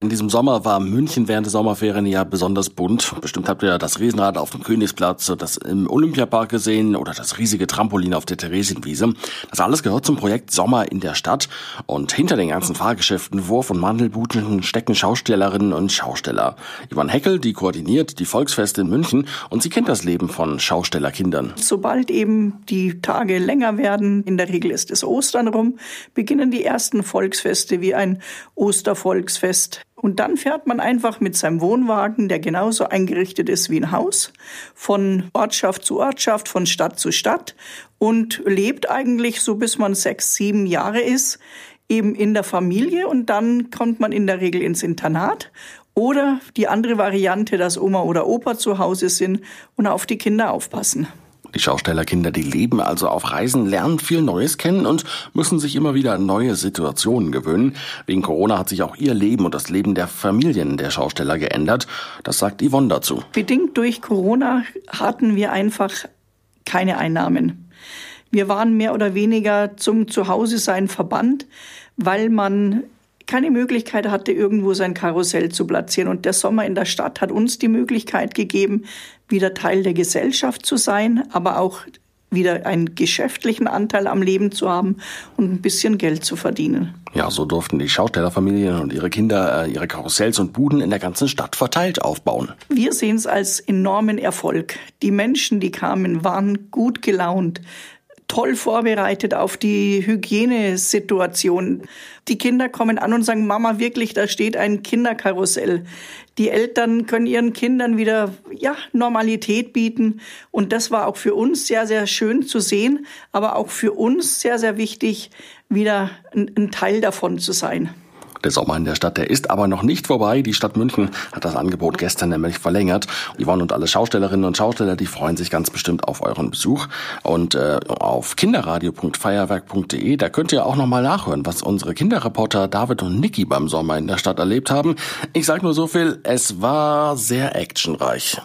In diesem Sommer war München während der Sommerferien ja besonders bunt. Bestimmt habt ihr das Riesenrad auf dem Königsplatz, das im Olympiapark gesehen oder das riesige Trampolin auf der Theresienwiese. Das alles gehört zum Projekt Sommer in der Stadt. Und hinter den ganzen Fahrgeschäften, Wurf- und Mandelbuten stecken Schaustellerinnen und Schausteller. Yvonne Heckel, die koordiniert die Volksfeste in München und sie kennt das Leben von Schaustellerkindern. Sobald eben die Tage länger werden, in der Regel ist es Ostern rum, beginnen die ersten Volksfeste wie ein Ostervolksfest und dann fährt man einfach mit seinem Wohnwagen, der genauso eingerichtet ist wie ein Haus, von Ortschaft zu Ortschaft, von Stadt zu Stadt und lebt eigentlich so bis man sechs, sieben Jahre ist, eben in der Familie und dann kommt man in der Regel ins Internat oder die andere Variante, dass Oma oder Opa zu Hause sind und auf die Kinder aufpassen. Die Schaustellerkinder, die leben also auf Reisen, lernen viel Neues kennen und müssen sich immer wieder neue Situationen gewöhnen. Wegen Corona hat sich auch ihr Leben und das Leben der Familien der Schausteller geändert. Das sagt Yvonne dazu. Bedingt durch Corona hatten wir einfach keine Einnahmen. Wir waren mehr oder weniger zum Zuhause sein verbannt, weil man keine Möglichkeit hatte, irgendwo sein Karussell zu platzieren. Und der Sommer in der Stadt hat uns die Möglichkeit gegeben, wieder Teil der Gesellschaft zu sein, aber auch wieder einen geschäftlichen Anteil am Leben zu haben und ein bisschen Geld zu verdienen. Ja, so durften die Schaustellerfamilien und ihre Kinder äh, ihre Karussells und Buden in der ganzen Stadt verteilt aufbauen. Wir sehen es als enormen Erfolg. Die Menschen, die kamen, waren gut gelaunt toll vorbereitet auf die Hygienesituation. Die Kinder kommen an und sagen, Mama, wirklich, da steht ein Kinderkarussell. Die Eltern können ihren Kindern wieder, ja, Normalität bieten. Und das war auch für uns sehr, sehr schön zu sehen, aber auch für uns sehr, sehr wichtig, wieder ein, ein Teil davon zu sein. Der Sommer in der Stadt, der ist aber noch nicht vorbei. Die Stadt München hat das Angebot gestern nämlich verlängert. Yvonne und alle Schaustellerinnen und Schausteller, die freuen sich ganz bestimmt auf euren Besuch. Und äh, auf kinderradio.feierwerk.de, da könnt ihr auch nochmal nachhören, was unsere Kinderreporter David und Niki beim Sommer in der Stadt erlebt haben. Ich sag nur so viel, es war sehr actionreich.